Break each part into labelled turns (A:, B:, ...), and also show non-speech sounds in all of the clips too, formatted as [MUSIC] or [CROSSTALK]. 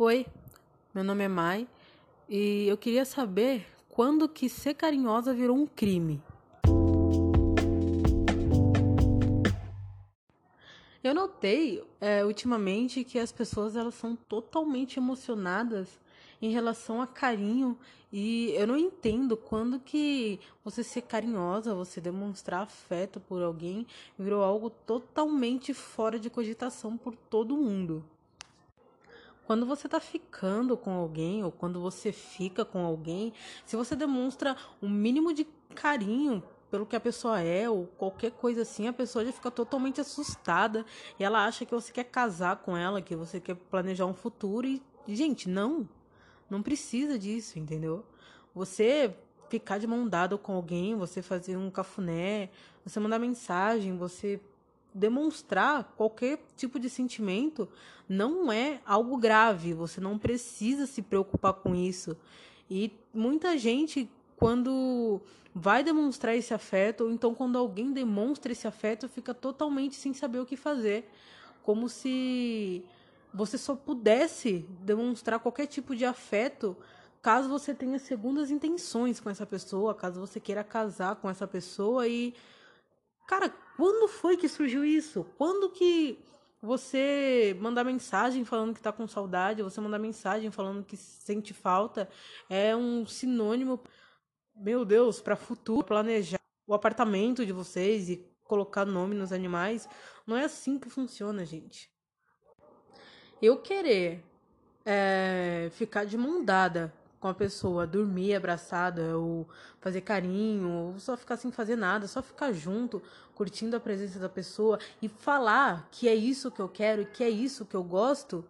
A: Oi, meu nome é Mai e eu queria saber quando que ser carinhosa virou um crime. Eu notei é, ultimamente que as pessoas elas são totalmente emocionadas em relação a carinho e eu não entendo quando que você ser carinhosa, você demonstrar afeto por alguém virou algo totalmente fora de cogitação por todo mundo. Quando você tá ficando com alguém ou quando você fica com alguém, se você demonstra um mínimo de carinho pelo que a pessoa é ou qualquer coisa assim, a pessoa já fica totalmente assustada e ela acha que você quer casar com ela, que você quer planejar um futuro e, gente, não. Não precisa disso, entendeu? Você ficar de mão dada com alguém, você fazer um cafuné, você mandar mensagem, você demonstrar qualquer tipo de sentimento não é algo grave, você não precisa se preocupar com isso. E muita gente, quando vai demonstrar esse afeto, ou então quando alguém demonstra esse afeto, fica totalmente sem saber o que fazer. Como se você só pudesse demonstrar qualquer tipo de afeto caso você tenha segundas intenções com essa pessoa, caso você queira casar com essa pessoa e cara, quando foi que surgiu isso? Quando que você mandar mensagem falando que tá com saudade, você mandar mensagem falando que sente falta é um sinônimo, meu Deus, para futuro, planejar o apartamento de vocês e colocar nome nos animais. Não é assim que funciona, gente. Eu querer é, ficar de mão dada com a pessoa, dormir abraçada, ou fazer carinho, ou só ficar sem fazer nada, só ficar junto, curtindo a presença da pessoa e falar que é isso que eu quero que é isso que eu gosto,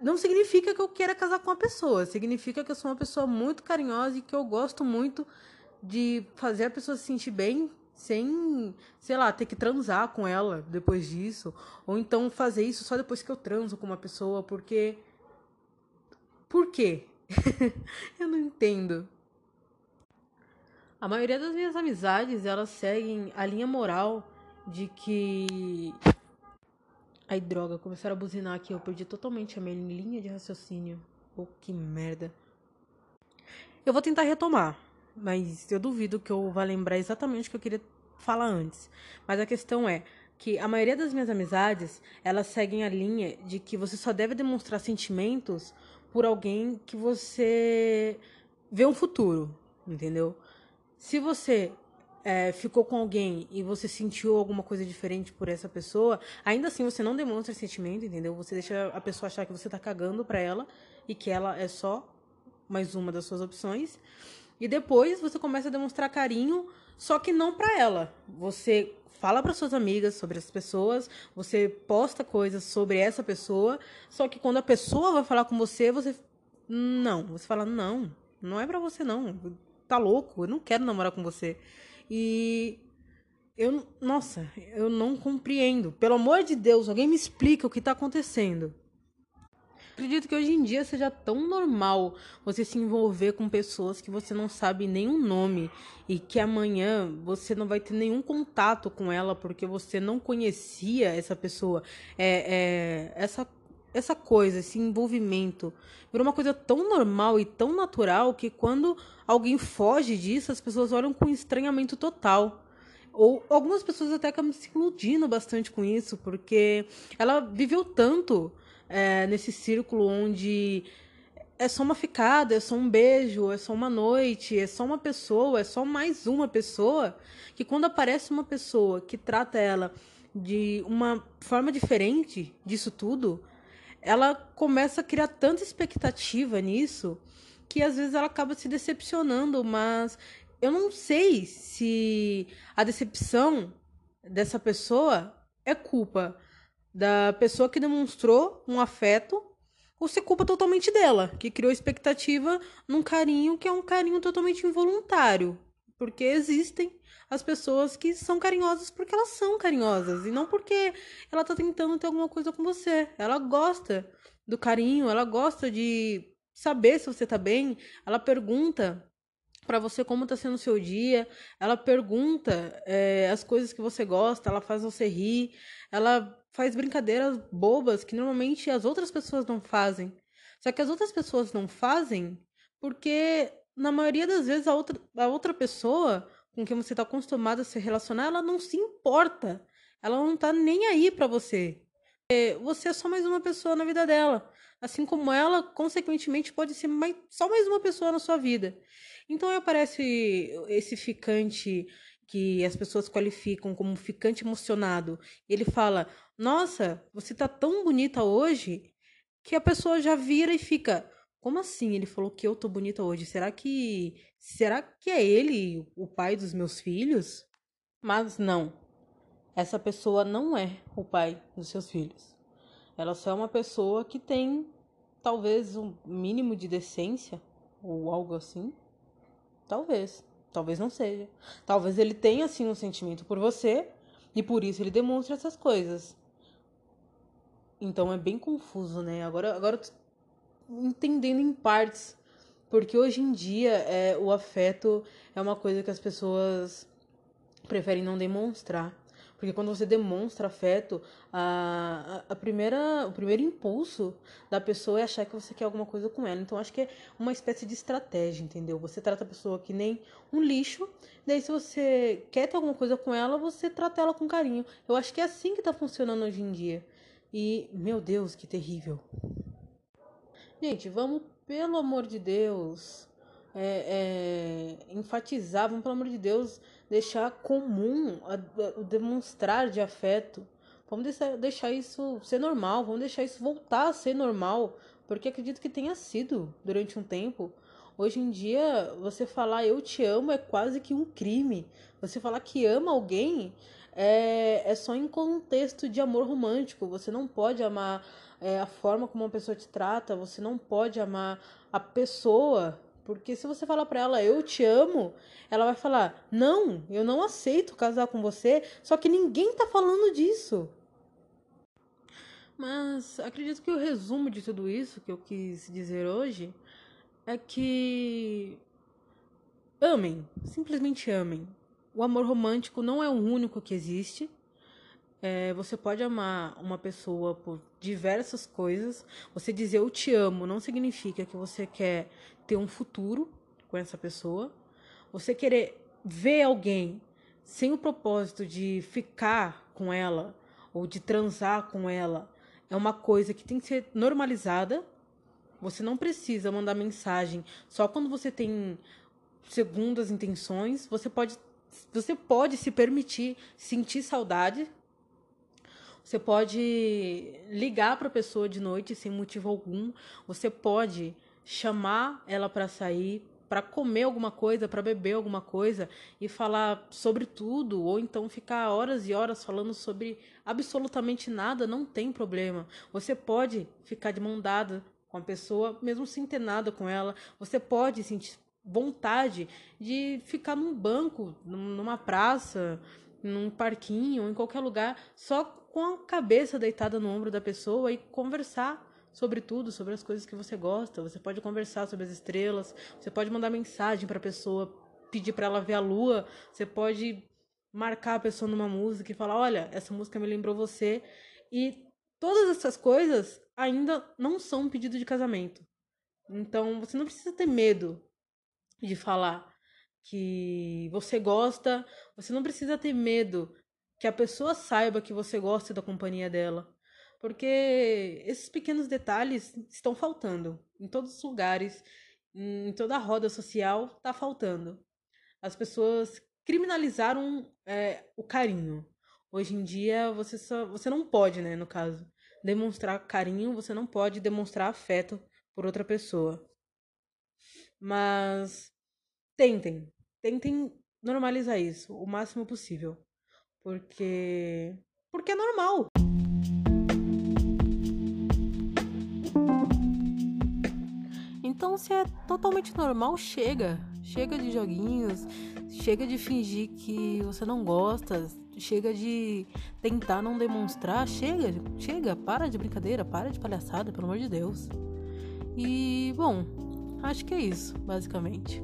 A: não significa que eu queira casar com a pessoa, significa que eu sou uma pessoa muito carinhosa e que eu gosto muito de fazer a pessoa se sentir bem sem, sei lá, ter que transar com ela depois disso, ou então fazer isso só depois que eu transo com uma pessoa, porque por quê? [LAUGHS] eu não entendo. A maioria das minhas amizades, elas seguem a linha moral de que. Ai, droga, começaram a buzinar aqui. Eu perdi totalmente a minha linha de raciocínio. Oh, que merda. Eu vou tentar retomar, mas eu duvido que eu vá lembrar exatamente o que eu queria falar antes. Mas a questão é que a maioria das minhas amizades, elas seguem a linha de que você só deve demonstrar sentimentos por alguém que você vê um futuro, entendeu? Se você é, ficou com alguém e você sentiu alguma coisa diferente por essa pessoa, ainda assim você não demonstra sentimento, entendeu? Você deixa a pessoa achar que você tá cagando pra ela e que ela é só mais uma das suas opções. E depois você começa a demonstrar carinho, só que não para ela. Você fala para suas amigas sobre as pessoas, você posta coisas sobre essa pessoa, só que quando a pessoa vai falar com você, você não, você fala não, não é para você não. Tá louco, eu não quero namorar com você. E eu, nossa, eu não compreendo. Pelo amor de Deus, alguém me explica o que tá acontecendo. Acredito que hoje em dia seja tão normal você se envolver com pessoas que você não sabe nenhum nome e que amanhã você não vai ter nenhum contato com ela porque você não conhecia essa pessoa. É, é essa essa coisa, esse envolvimento, virou uma coisa tão normal e tão natural que quando alguém foge disso, as pessoas olham com estranhamento total. Ou algumas pessoas até acabam se iludindo bastante com isso, porque ela viveu tanto é, nesse círculo onde é só uma ficada, é só um beijo, é só uma noite, é só uma pessoa, é só mais uma pessoa, que quando aparece uma pessoa que trata ela de uma forma diferente disso tudo, ela começa a criar tanta expectativa nisso que às vezes ela acaba se decepcionando, mas eu não sei se a decepção dessa pessoa é culpa da pessoa que demonstrou um afeto ou se culpa totalmente dela, que criou expectativa num carinho que é um carinho totalmente involuntário. Porque existem as pessoas que são carinhosas porque elas são carinhosas e não porque ela tá tentando ter alguma coisa com você. Ela gosta do carinho, ela gosta de saber se você tá bem, ela pergunta para você como tá sendo o seu dia, ela pergunta é, as coisas que você gosta, ela faz você rir, ela faz brincadeiras bobas que normalmente as outras pessoas não fazem. Só que as outras pessoas não fazem porque, na maioria das vezes, a outra, a outra pessoa com quem você está acostumado a se relacionar, ela não se importa. Ela não tá nem aí para você. Você é só mais uma pessoa na vida dela. Assim como ela, consequentemente, pode ser mais, só mais uma pessoa na sua vida. Então aí aparece esse ficante que as pessoas qualificam como ficante emocionado. Ele fala: Nossa, você tá tão bonita hoje que a pessoa já vira e fica. Como assim? Ele falou que eu tô bonita hoje. Será que. Será que é ele o pai dos meus filhos? Mas não. Essa pessoa não é o pai dos seus filhos. Ela só é uma pessoa que tem talvez um mínimo de decência ou algo assim. Talvez. Talvez não seja. Talvez ele tenha sim um sentimento por você e por isso ele demonstra essas coisas. Então é bem confuso, né? Agora, agora entendendo em partes. Porque hoje em dia é, o afeto é uma coisa que as pessoas preferem não demonstrar. Porque quando você demonstra afeto, a, a, primeira, o primeiro impulso da pessoa é achar que você quer alguma coisa com ela. Então acho que é uma espécie de estratégia, entendeu? Você trata a pessoa que nem um lixo, daí se você quer ter alguma coisa com ela, você trata ela com carinho. Eu acho que é assim que tá funcionando hoje em dia. E, meu Deus, que terrível. Gente, vamos, pelo amor de Deus, é, é, pelo amor de Deus, deixar comum o demonstrar de afeto. Vamos deixar, deixar isso ser normal, vamos deixar isso voltar a ser normal, porque acredito que tenha sido durante um tempo. Hoje em dia, você falar eu te amo é quase que um crime. Você falar que ama alguém é, é só em contexto de amor romântico. Você não pode amar é, a forma como uma pessoa te trata, você não pode amar a pessoa porque se você falar para ela, eu te amo, ela vai falar, não, eu não aceito casar com você, só que ninguém tá falando disso. Mas acredito que o resumo de tudo isso que eu quis dizer hoje é que amem, simplesmente amem. O amor romântico não é o único que existe. É, você pode amar uma pessoa por diversas coisas. Você dizer eu te amo não significa que você quer ter um futuro com essa pessoa. Você querer ver alguém sem o propósito de ficar com ela ou de transar com ela é uma coisa que tem que ser normalizada. Você não precisa mandar mensagem só quando você tem segundas intenções. Você pode, você pode se permitir sentir saudade você pode ligar para a pessoa de noite sem motivo algum. Você pode chamar ela para sair, para comer alguma coisa, para beber alguma coisa e falar sobre tudo, ou então ficar horas e horas falando sobre absolutamente nada, não tem problema. Você pode ficar de mão dada com a pessoa, mesmo sem ter nada com ela. Você pode sentir vontade de ficar num banco, numa praça, num parquinho, em qualquer lugar, só com a cabeça deitada no ombro da pessoa e conversar sobre tudo, sobre as coisas que você gosta. Você pode conversar sobre as estrelas, você pode mandar mensagem para a pessoa, pedir para ela ver a lua, você pode marcar a pessoa numa música e falar: "Olha, essa música me lembrou você". E todas essas coisas ainda não são um pedido de casamento. Então, você não precisa ter medo de falar que você gosta, você não precisa ter medo que a pessoa saiba que você gosta da companhia dela. Porque esses pequenos detalhes estão faltando em todos os lugares, em toda a roda social, está faltando. As pessoas criminalizaram é, o carinho. Hoje em dia, você, só, você não pode, né, no caso, demonstrar carinho, você não pode demonstrar afeto por outra pessoa. Mas tentem, tentem normalizar isso o máximo possível. Porque. Porque é normal. Então, se é totalmente normal, chega. Chega de joguinhos, chega de fingir que você não gosta, chega de tentar não demonstrar. Chega, chega, para de brincadeira, para de palhaçada, pelo amor de Deus. E, bom, acho que é isso, basicamente.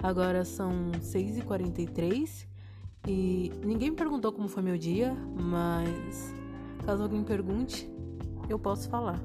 A: Agora são 6h43 e ninguém me perguntou como foi meu dia, mas Caso alguém pergunte, eu posso falar.